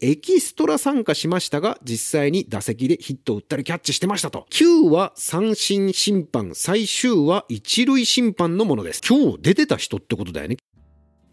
エキストラ参加しましたが、実際に打席でヒットを打ったりキャッチしてましたと。9は三振審判、最終は一塁審判のものです。今日出てた人ってことだよね。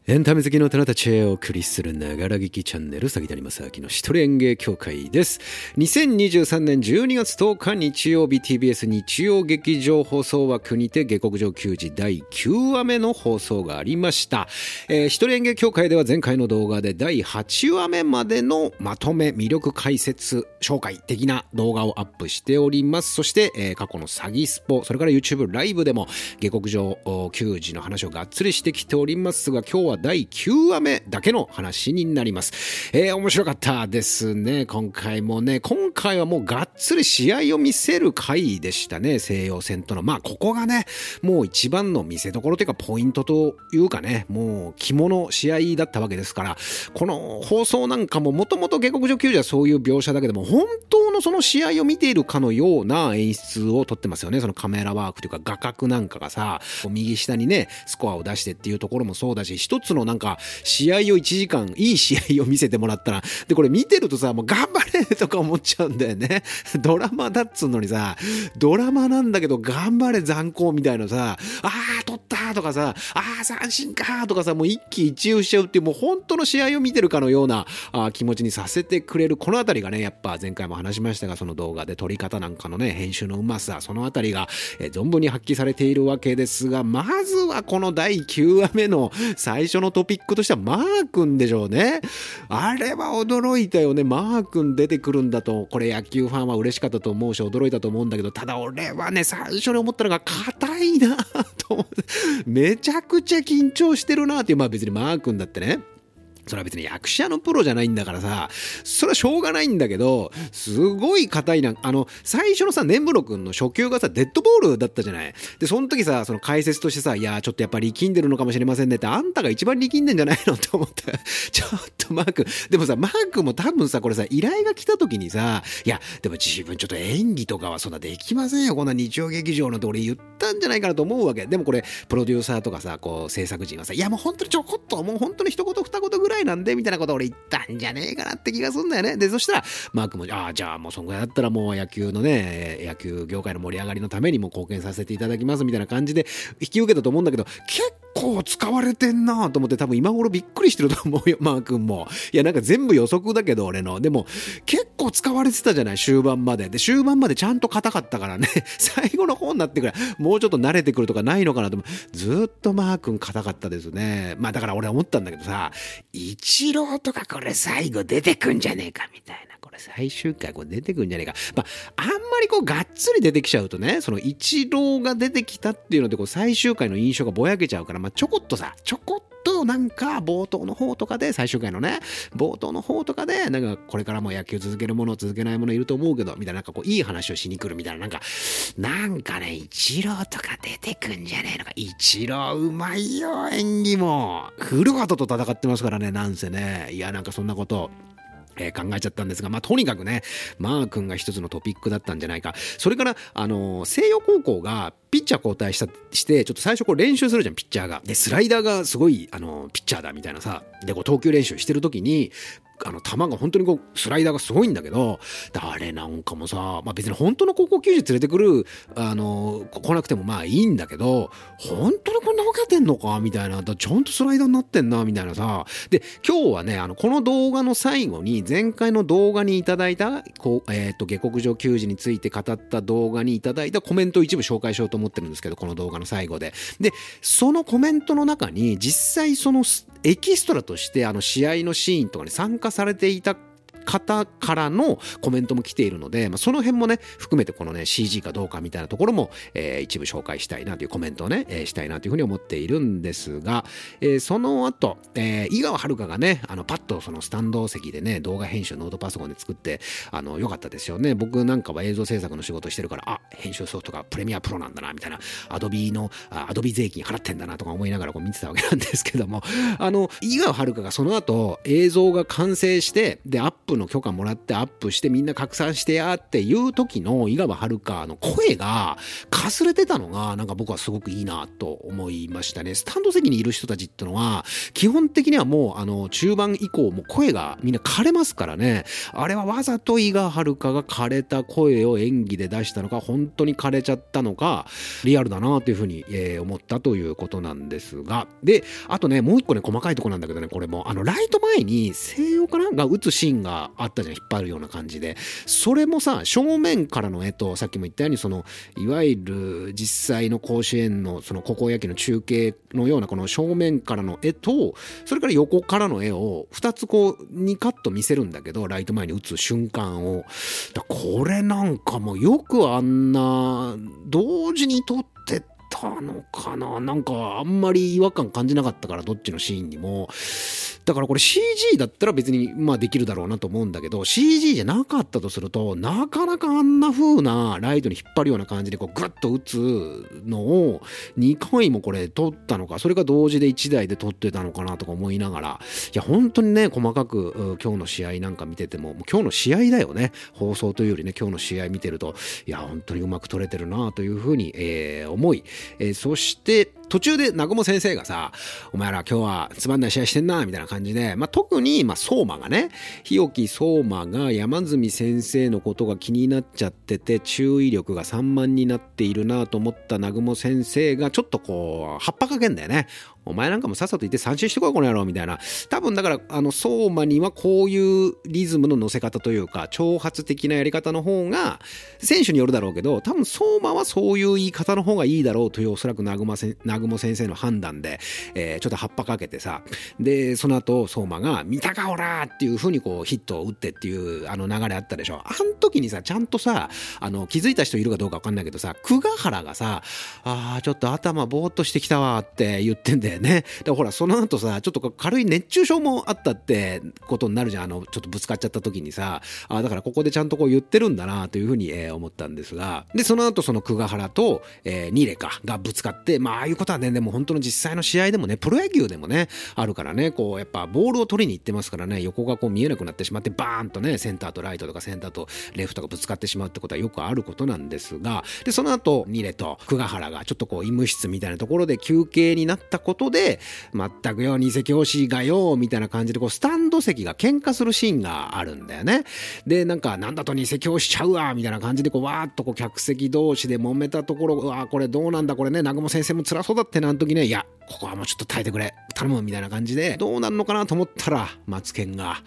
エンタメ好きの棚たちへお送りするながら劇チャンネル、詐欺谷正明の一人演芸協会です。2023年12月10日日曜日 TBS 日曜劇場放送枠にて下克上球児第9話目の放送がありました。えー、一人演芸協会では前回の動画で第8話目までのまとめ、魅力解説、紹介的な動画をアップしております。そして、えー、過去の詐欺スポ、それから YouTube ライブでも下克上球児の話をがっつりしてきておりますが、今日は第9話目だけの話になります。えー、面白かったですね。今回もね、今回はもうがっつり試合を見せる回でしたね。西洋戦との。まあ、ここがね、もう一番の見せ所というかポイントというかね、もう肝の試合だったわけですから、この放送なんかももともと下克上球児はそういう描写だけでも、本当のその試合を見ているかのような演出をとってますよね。そのカメラワークというか画角なんかがさ、右下にね、スコアを出してっていうところもそうだし、一つのなんか、試合を1時間、いい試合を見せてもらったら、で、これ見てるとさ、もう頑張れとか思っちゃうんだよね。ドラマだっつうのにさ、ドラマなんだけど、頑張れ残光みたいなさ、あー、取ったとかさ、あー、三振かとかさ、もう一喜一憂しちゃうっていう、もう本当の試合を見てるかのようなあ気持ちにさせてくれる、このあたりがね、やっぱ前回も話しましたが、その動画で撮り方なんかのね、編集のうまさ、そのあたりが、え存分に発揮されているわけですが、まずはこの第9話目の最初のトピックとしてはマー君でしょうね。あれは驚いたよね。マー君出てくるんだと、これ野球ファンは嬉しかったと思うし、驚いたと思うんだけど、ただ俺はね、最初に思ったのが硬いなと思って、めちゃくちゃ緊張してるなっていう、まあ別にマー君だってね。それは別に役者のプロじゃないんだからさ、それはしょうがないんだけど、すごい硬いな、あの、最初のさ、ネンブロ君の初球がさ、デッドボールだったじゃない。で、その時さ、その解説としてさ、いや、ちょっとやっぱり力んでるのかもしれませんねって、あんたが一番力んでんじゃないのって思った。ちょっとマーク、でもさ、マークも多分さ、これさ、依頼が来た時にさ、いや、でも自分ちょっと演技とかはそんなできませんよ、こんな日曜劇場のって俺言ったんじゃないかなと思うわけ。でもこれ、プロデューサーとかさ、こう、制作陣はさ、いや、もう本当にちょこっと、もう本当に一言二言ぐらいなんで、みたいなこと俺言ったんじゃねえかなって気がすんだよね。で、そしたら、マークも、ああ、じゃあもうそんぐらいだったらもう野球のね、野球業界の盛り上がりのためにも貢献させていただきますみたいな感じで引き受けたと思うんだけど、結構使われてんなと思って多分今頃びっくりしてると思うよ、マー君も。いや、なんか全部予測だけど俺の。でも、結構使われてたじゃない終盤まで。で、終盤までちゃんと硬かったからね、最後の方になってくらい、もうちょっと慣れてくるとかないのかなと思う。ずっとマー君硬かったですね。まあだから俺思ったんだけどさ、一郎とかこれ最後出てくんじゃねえかみたいな。れ最終回これ出てくんじゃねえか。まあ、あんまりこうがっつり出てきちゃうとね、その一郎が出てきたっていうのでこう最終回の印象がぼやけちゃうから、まあちょこっとさ、ちょこっとなんか冒頭の方とかで、最終回のね、冒頭の方とかで、なんかこれからも野球続けるもの、続けないものいると思うけど、みたいな、なんかこう、いい話をしに来るみたいな、なんか、なんかね、一郎とか出てくんじゃねえのか。一郎うまいよ、演技も。古畑と戦ってますからね、なんせね。いや、なんかそんなこと。え、考えちゃったんですが、まあ、とにかくね、マー君が一つのトピックだったんじゃないか。それから、あの、西洋高校がピッチャー交代したして、ちょっと最初こう練習するじゃん、ピッチャーが。で、スライダーがすごい、あの、ピッチャーだみたいなさ、で、こう投球練習してる時に、あの球が本当にこうスライダーがすごいんだけどあれなんかもさ、まあ、別に本当の高校球児連れてくるあの来なくてもまあいいんだけど本当にこんなわけてんのかみたいなちゃんとスライダーになってんなみたいなさで今日はねあのこの動画の最後に前回の動画にいただいたこう、えーと、下克上球児について語った動画にいただいたコメントを一部紹介しようと思ってるんですけどこの動画の最後で。でそのコメントの中に実際そのエキストラとしてあの試合のシーンとかに参加されていた方からのコメントも来ているので、まあ、その辺もね、含めてこのね、CG かどうかみたいなところも、えー、一部紹介したいなというコメントをね、えー、したいなというふうに思っているんですが、えー、その後、えー、井川遥がね、あの、パッとそのスタンド席でね、動画編集ノートパソコンで作って、あの、良かったですよね。僕なんかは映像制作の仕事してるから、あ、編集ソフトがプレミアプロなんだな、みたいな、アドビの、アドビ税金払ってんだなとか思いながらこう見てたわけなんですけども、あの、井川遥がその後、映像が完成して、で、アッププの許可もらってアップしてみんな拡散してやっていう時の井川遥の声がかすれてたのがなんか僕はすごくいいなと思いましたね。スタンド席にいる人たちってのは基本的にはもうあの中盤以降も声がみんな枯れますからね。あれはわざと井川遥が枯れた声を演技で出したのか本当に枯れちゃったのかリアルだなというふうに、えー、思ったということなんですが。で、あとね、もう一個ね、細かいとこなんだけどね、これも、あの、ライト前に西洋かなが打つシーンがあったじゃん、引っ張るような感じで。それもさ、正面からの絵と、さっきも言ったように、その、いわゆる実際の甲子園の、その高校野球の中継のような、この正面からの絵と、それから横からの絵を、2つこう、2カット見せるんだけど、ライト前に打つ瞬間を。だこれなんかもよくあんな、同時に撮ってたのかななんかあんまり違和感感じなかったからどっちのシーンにもだからこれ CG だったら別にまあできるだろうなと思うんだけど CG じゃなかったとするとなかなかあんな風なライトに引っ張るような感じでこうグッと打つのを2回もこれ撮ったのかそれが同時で1台で撮ってたのかなとか思いながらいや本当にね細かく今日の試合なんか見ててももう今日の試合だよね。放送というよりね今日の試合見てるといや本当にうまく撮れてるなというふうに、えー、思い、えー、そして途中で南雲先生がさ、お前ら今日はつまんない試合してんな、みたいな感じで、まあ、特に、まあ、相馬がね、日置相馬が山住先生のことが気になっちゃってて、注意力が散漫になっているなと思った南雲先生が、ちょっとこう、葉っぱかけんだよね。お前なんかもさっさと言って三振してこい、この野郎、みたいな。多分だから、あの、相馬にはこういうリズムの乗せ方というか、挑発的なやり方の方が、選手によるだろうけど、多分相馬はそういう言い方の方がいいだろうという、おそらく南雲先生の判断で、えー、ちょっと葉っぱかけてさ、で、その後、相馬が、見たかおらっていう風にこう、ヒットを打ってっていう、あの流れあったでしょ。あの時にさ、ちゃんとさ、あの、気づいた人いるかどうかわかんないけどさ、久我原がさ、ああ、ちょっと頭ぼーっとしてきたわって言ってんでね。でほら、その後さ、ちょっと軽い熱中症もあったってことになるじゃん。あの、ちょっとぶつかっちゃった時にさ、あだからここでちゃんとこう言ってるんだなというふうに、えー、思ったんですが、で、その後その久我原と、えー、ニレかがぶつかって、まあ、ああいうことはね、でも本当の実際の試合でもね、プロ野球でもね、あるからね、こう、やっぱボールを取りに行ってますからね、横がこう見えなくなってしまって、バーンとね、センターとライトとかセンターとレフトがぶつかってしまうってことはよくあることなんですが、で、その後、ニレと久我原がちょっとこう、医務室みたいなところで休憩になったことで、全くよ、二席推しがよ、みたいな感じで、こう、スタンド席が喧嘩するシーンがあるんだよね。で、なんか、なんだと二席押しちゃうわ、みたいな感じで、こう、わーっとこう、客席同士で揉めたところ、うわこれどうなんだ、これね、南雲先生も辛そうだってな、あの時ね、いや、ここはもうちょっと耐えてくれ、頼む、みたいな感じで、どうなるのかなと思ったら、マツケンが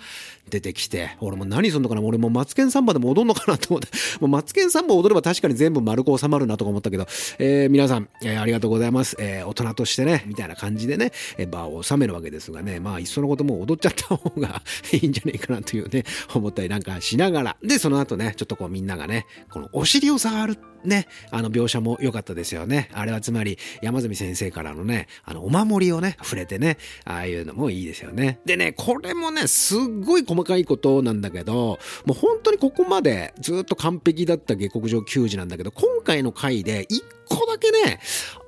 出てきて、俺も何すんのかな、俺もマツケンサンバでも踊んのかなと思って、もうマツケンサンバ踊れば確かに全部丸く収まるなとか思ったけど、えー、皆さん、えー、ありがとうございます。えー、大人としてね、みたいな感じでね、えー、場を収めるわけですがね、まあ、いっそのことも踊っちゃった方が いいんじゃないかなというね、思ったりなんかしながら。で、その後ね、ちょっとこうみんながね、このお尻を触るね、あの描写も良かったですよね。あれはつまり山住先生からのね、あのお守りをね、触れてね、ああいうのもいいですよね。でね、これもね、すっごい細かいことなんだけど、もう本当にここまでずっと完璧だった下克上球児なんだけど、今回の回で一個だけね、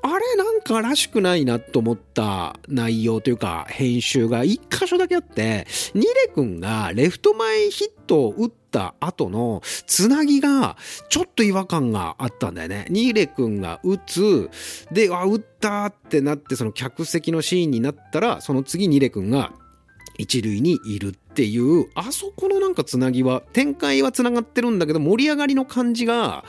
あれなんからしくないなと思った内容というか編集が一箇所だけあって、ニレ君がレフト前ヒットを打った後のつなぎがちょっと違和感があったんだよね。ニレ君が打つ、で、あ、打ったってなってその客席のシーンになったら、その次ニレ君が一塁にいるっていう、あそこのなんかつなぎは、展開はつながってるんだけど盛り上がりの感じが、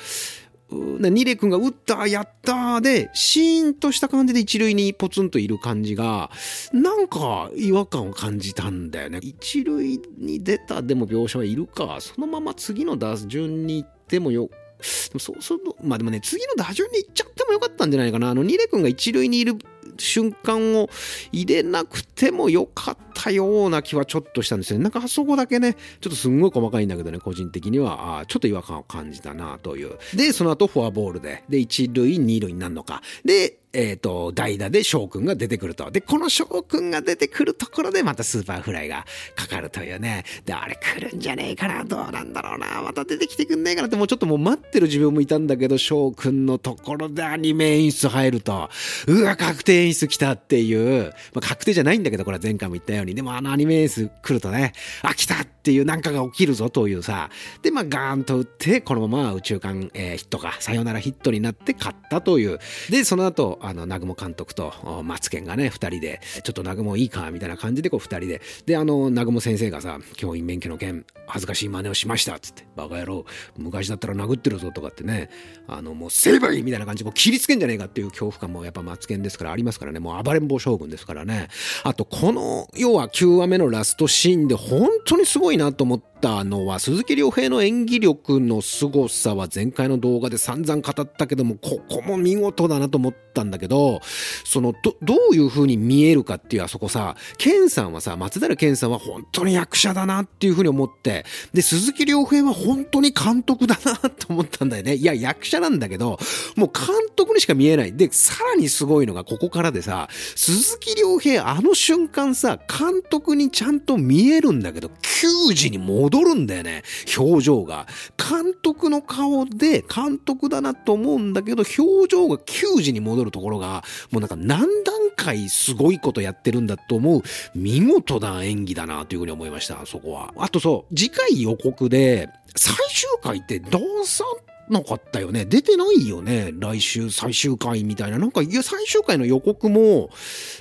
ニレ君が打ったやったで、シーンとした感じで一塁にポツンといる感じが、なんか違和感を感じたんだよね。一塁に出たでも描写はいるか。そのまま次の打順に行ってもよ、そうそう、まあでもね、次の打順に行っちゃってもよかったんじゃないかな。あの、ニレ君が一塁にいる瞬間を入れなくてもよかったたような気はちょっとしたんですよね。なんかあそこだけね、ちょっとすんごい細かいんだけどね、個人的には、あちょっと違和感を感じたなという。で、その後フォアボールで、で、一塁、二塁になるのか。で、えっ、ー、と、代打で翔くんが出てくると。で、この翔くんが出てくるところでまたスーパーフライがかかるというね。で、あれ来るんじゃねえかな、どうなんだろうな、また出てきてくんねえかなってもうちょっともう待ってる自分もいたんだけど、翔くんのところでアニメ演出入ると、うわ、確定演出来たっていう、まあ、確定じゃないんだけど、これは前回も言ったよように。でもあのアニメエース来るとね、あ、来たっていうなんかが起きるぞというさ、で、まあガーンと打って、このまま宇宙間、えー、ヒットか、さよならヒットになって勝ったという。で、その後、あの、南雲監督とマツケンがね、二人で、ちょっと南雲いいか、みたいな感じでこう二人で、で、あの、南雲先生がさ、教員免許の件、恥ずかしい真似をしました、つって、バカ野郎、昔だったら殴ってるぞとかってね、あの、もう成敗みたいな感じで、もう切りつけんじゃねえかっていう恐怖感もやっぱマツケンですからありますからね、もう暴れん坊将軍ですからね。あと、この、要は9話目のラストシーンで本当にすごいなと思って、ったのは鈴木亮平の演技力の凄さは前回の動画で散々語ったけどもここも見事だなと思ったんだけどそのどどういう風に見えるかっていうあそこさ健さんはさ松平健さんは本当に役者だなっていう風に思ってで鈴木亮平は本当に監督だなと思ったんだよね。いや役者なんだけどもう監督にしか見えない。でさらにすごいのがここからでさ鈴木亮平あの瞬間さ監督にちゃんと見えるんだけど球児に戻戻るんだよね。表情が。監督の顔で監督だなと思うんだけど、表情が球児に戻るところが、もうなんか何段階すごいことやってるんだと思う、見事な演技だなというふうに思いました、そこは。あとそう、次回予告で、最終回ってどうさなかったよね？出てないよね？来週最終回みたいな。なんか、いや、最終回の予告も、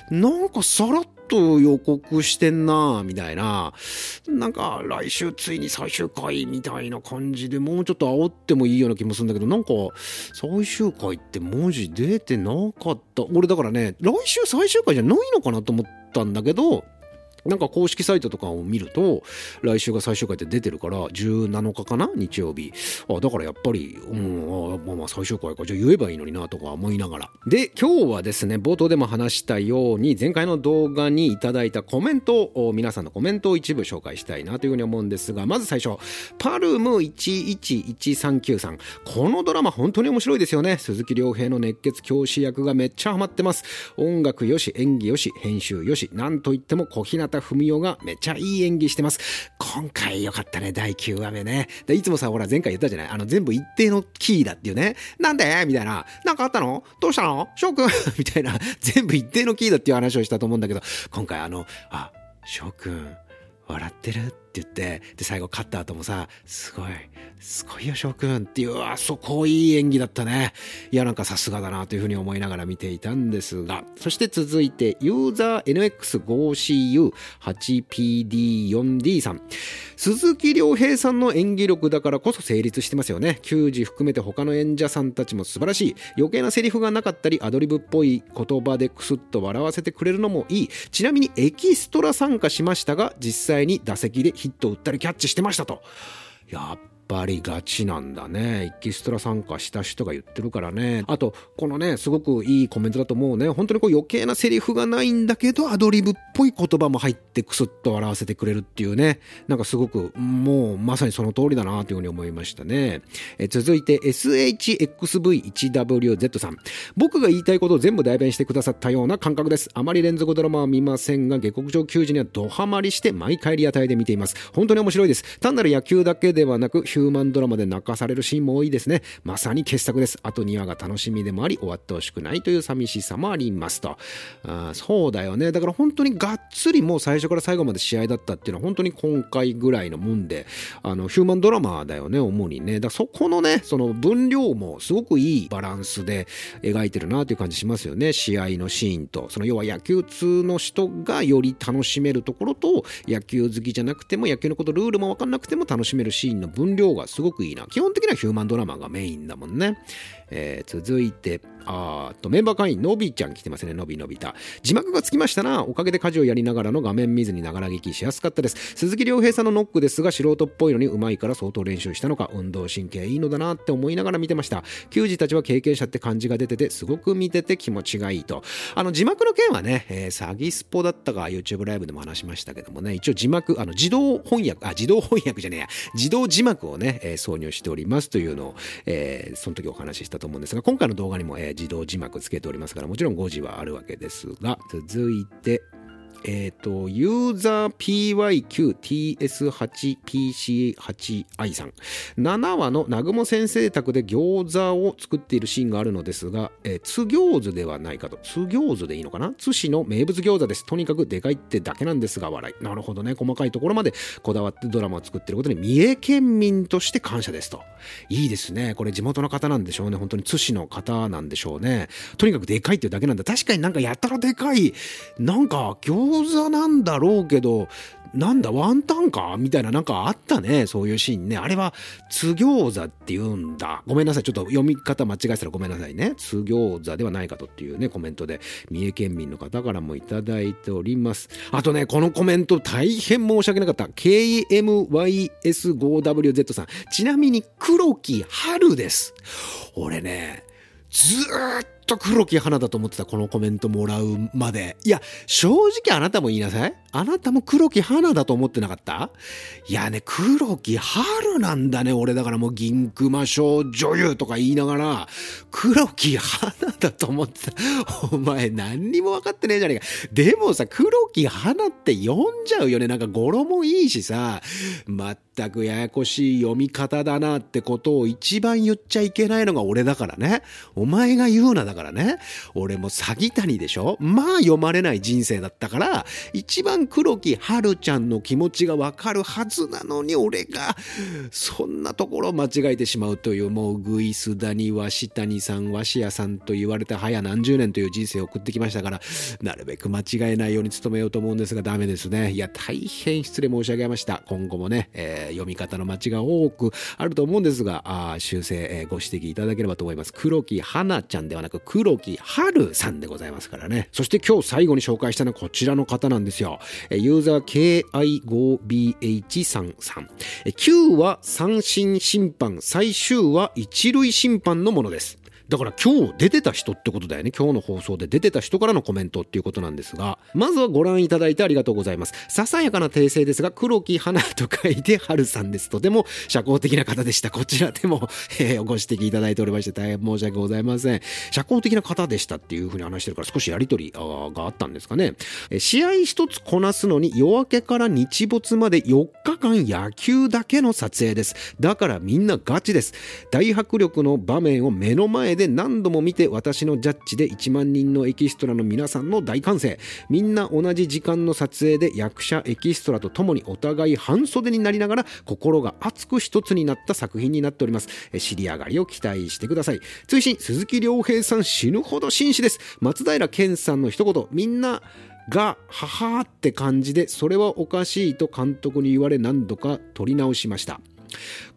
なんかさらっと予告してんなみたいな。なんか、来週ついに最終回みたいな感じでもうちょっと煽ってもいいような気もするんだけど、なんか、最終回って文字出てなかった。俺だからね、来週最終回じゃないのかなと思ったんだけど、なんか公式サイトとかを見ると、来週が最終回って出てるから、17日かな日曜日。あ、だからやっぱり、うん、あまあまあ最終回か。じゃあ言えばいいのになとか思いながら。で、今日はですね、冒頭でも話したように、前回の動画にいただいたコメントを、皆さんのコメントを一部紹介したいなというふうに思うんですが、まず最初、パルム111393さん。このドラマ本当に面白いですよね。鈴木亮平の熱血教師役がめっちゃハマってます。音楽よし、演技よし、編集よし、なんといっても小日向文代がめちゃいい演技してます。今回よかったね、第9話目ね。で、いつもさ、ほら、前回言ったじゃない？あの、全部一定のキーだっていうね。なんで？みたいな。なんかあったの？どうしたの？翔くん？みたいな。全部一定のキーだっていう話をしたと思うんだけど、今回あの、あ、翔くん、笑ってる？って言って、で、最後勝った後もさ、すごい、すごいよ、翔くんっていう、あそこいい演技だったね。いや、なんかさすがだなというふうに思いながら見ていたんですが、そして続いて、ユーザー NX5CU8PD4D さん。鈴木亮平さんの演技力だからこそ成立してますよね。球児含めて他の演者さんたちも素晴らしい。余計なセリフがなかったり、アドリブっぽい言葉でクスッと笑わせてくれるのもいい。ちなみにエキストラ参加しましたが、実際に打席でヒットを打ったりキャッチしてましたと。やっぱりガチなんだね。エキストラ参加した人が言ってるからね。あと、このね、すごくいいコメントだと思うね。本当にこう余計なセリフがないんだけど、アドリブっぽい言葉も入ってクスッと笑わせてくれるっていうね。なんかすごく、もうまさにその通りだなというふうに思いましたね。え続いて、SHXV1WZ さん。僕が言いたいことを全部代弁してくださったような感覚です。あまり連続ドラマは見ませんが、下克上球児にはドハマりして毎回リアタイで見ています。本当に面白いです。単なる野球だけではなく、ヒヒューマンドラマで泣かされるシーンも多いですね。まさに傑作です。あと2話が楽しみでもあり、終わってほしくないという寂しさもありますと。あそうだよね。だから本当にがっつりもう最初から最後まで試合だったっていうのは本当に今回ぐらいのもんで、あの、ヒューマンドラマだよね、主にね。だからそこのね、その分量もすごくいいバランスで描いてるなという感じしますよね。試合のシーンと。その要は野球通の人がより楽しめるところと、野球好きじゃなくても野球のことルールもわかんなくても楽しめるシーンの分量がすごくいいな。基本的にはヒューマンドラマがメインだもんね。えー、続いて、あと、メンバー会員、のびちゃん来てますね。のびのびた。字幕がつきましたな。おかげで家事をやりながらの画面見ずにながら聞きしやすかったです。鈴木亮平さんのノックですが、素人っぽいのに上手いから相当練習したのか、運動神経いいのだなって思いながら見てました。球児たちは経験者って感じが出てて、すごく見てて気持ちがいいと。あの、字幕の件はね、えー、詐欺スポだったか YouTube ライブでも話しましたけどもね、一応字幕、あの、自動翻訳、あ、自動翻訳じゃねえや、自動字幕をね、えー、挿入しておりますというのを、えー、その時お話ししたと思うんですが、今回の動画にも、えー、自動字幕つけておりますから、もちろん5字はあるわけですが、続いて、えっ、と、ユーザー PYQTS8PC8i さん。7話の南雲先生宅で餃子を作っているシーンがあるのですが、えー、津餃子ではないかと。津餃子でいいのかな？津市の名物餃子です。とにかくでかいってだけなんですが、笑い。なるほどね。細かいところまでこだわってドラマを作ってることに、三重県民として感謝ですと。いいですね。これ地元の方なんでしょうね。本当に津市の方なんでしょうね。とにかくでかいっていうだけなんだ。確かになんかやたらでかい、なんか餃子餃子なんだろうけど、なんだ、ワンタンか？みたいななんかあったね。そういうシーンね。あれは、津餃子って言うんだ。ごめんなさい。ちょっと読み方間違えたらごめんなさいね。津餃子ではないかとっていうね、コメントで、三重県民の方からもいただいております。あとね、このコメント大変申し訳なかった。KMYS5WZ さん。ちなみに黒木春です。俺ね、ずーっと黒木花だと思ってたこのコメントもらうまで。いや、正直あなたも言いなさい。あなたも黒木花だと思ってなかった？いやね、黒木春なんだね。俺だからもう銀熊賞女優とか言いながら、黒木花だと思ってた。お前何にも分かってねえじゃねえか。でもさ、黒木花って読んじゃうよね。なんか語呂もいいしさ、全くややこしい読み方だなってことを一番言っちゃいけないのが俺だからね。お前が言うなだからね。俺も詐欺谷でしょまあ読まれない人生だったから、一番黒木春ちゃんの気持ちがわかるはずなのに俺が、そんなところを間違えてしまうという、もうグイス谷、鷲谷さん、鷲屋さんと言われて早何十年という人生を送ってきましたから、なるべく間違えないように努めようと思うんですがダメですね。いや、大変失礼申し上げました。今後もね、えー、読み方の間違いが多くあると思うんですが、あ修正、えー、ご指摘いただければと思います。黒木花ちゃんではなく黒木春さんでございますからね。そして今日最後に紹介したのはこちらの方なんですよえ。ユーザー KI5BH33。9は三振審判、最終は一塁審判のものです。だから今日出てた人ってことだよね。今日の放送で出てた人からのコメントっていうことなんですが、まずはご覧いただいてありがとうございます。ささやかな訂正ですが、黒木花と書いて春さんです。とても社交的な方でした。こちらでも、えー、ご指摘いただいておりまして大変申し訳ございません。社交的な方でしたっていうふうに話してるから少しやりとりがあったんですかね。試合一つこなすのに夜明けから日没まで4日間野球だけの撮影です。だからみんなガチです。大迫力の場面を目の前でで何度も見て私のジャッジで1万人のエキストラの皆さんの大歓声。みんな同じ時間の撮影で役者エキストラと共にお互い半袖になりながら心が熱く一つになった作品になっております。尻上がりを期待してください。追伸鈴木亮平さん死ぬほど紳士です。松平健さんの一言。みんなが、ははって感じで、それはおかしいと監督に言われ何度か撮り直しました。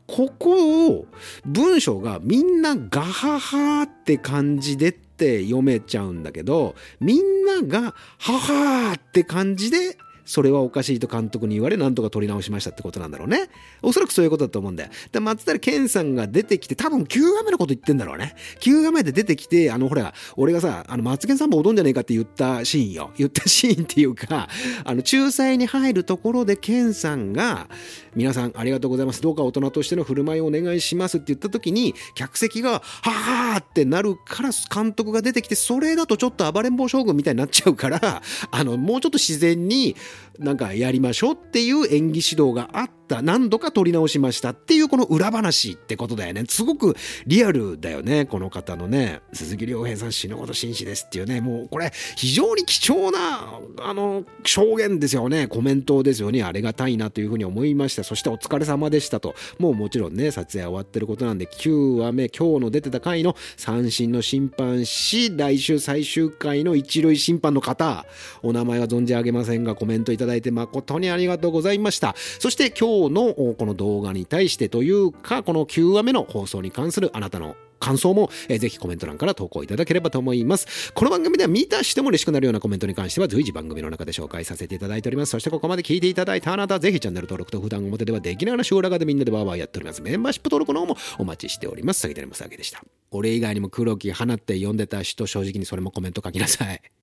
ここを文章がみんなガハハって感じでって読めちゃうんだけどみんながハハって感じでそれはおかしいと監督に言われ、なんとか取り直しましたってことなんだろうね。おそらくそういうことだと思うんだよ。で、松平健さんが出てきて、多分9話目のこと言ってんだろうね。9話目で出てきて、あの、ほら、俺がさ、あの、松健さんも踊んじゃねえかって言ったシーンよ。言ったシーンっていうか、あの、仲裁に入るところで健さんが、皆さんありがとうございます。どうか大人としての振る舞いをお願いしますって言った時に、客席が、ははーってなるから監督が出てきて、それだとちょっと暴れん坊将軍みたいになっちゃうから、あの、もうちょっと自然になんかやりましょうっていう演技指導があった。何度か撮り直しましたっていうこの裏話ってことだよね。すごくリアルだよね。この方のね。鈴木亮平さん死ぬほど紳士ですっていうね。もうこれ非常に貴重なあの証言ですよね。コメントですよね。ありがたいなというふうに思いました。そしてお疲れ様でしたと。もうもちろんね撮影終わってることなんで9話目今日の出てた回の三振の審判し来週最終回の一塁審判の方。お名前は存じ上げませんがコメントいただいて誠にありがとうございましたそして今日のこの動画に対してというか、この9話目の放送に関するあなたの感想も、えー、ぜひコメント欄から投稿いただければと思います。この番組では見たしても嬉しくなるようなコメントに関しては随時番組の中で紹介させていただいております。そしてここまで聞いていただいたあなたぜひチャンネル登録と普段表ではできない話を裏側でみんなでワーワーやっております。メンバーシップ登録の方もお待ちしております。さぎたりますわけでした。俺以外にも黒木花って呼んでた人正直にそれもコメント書きなさい。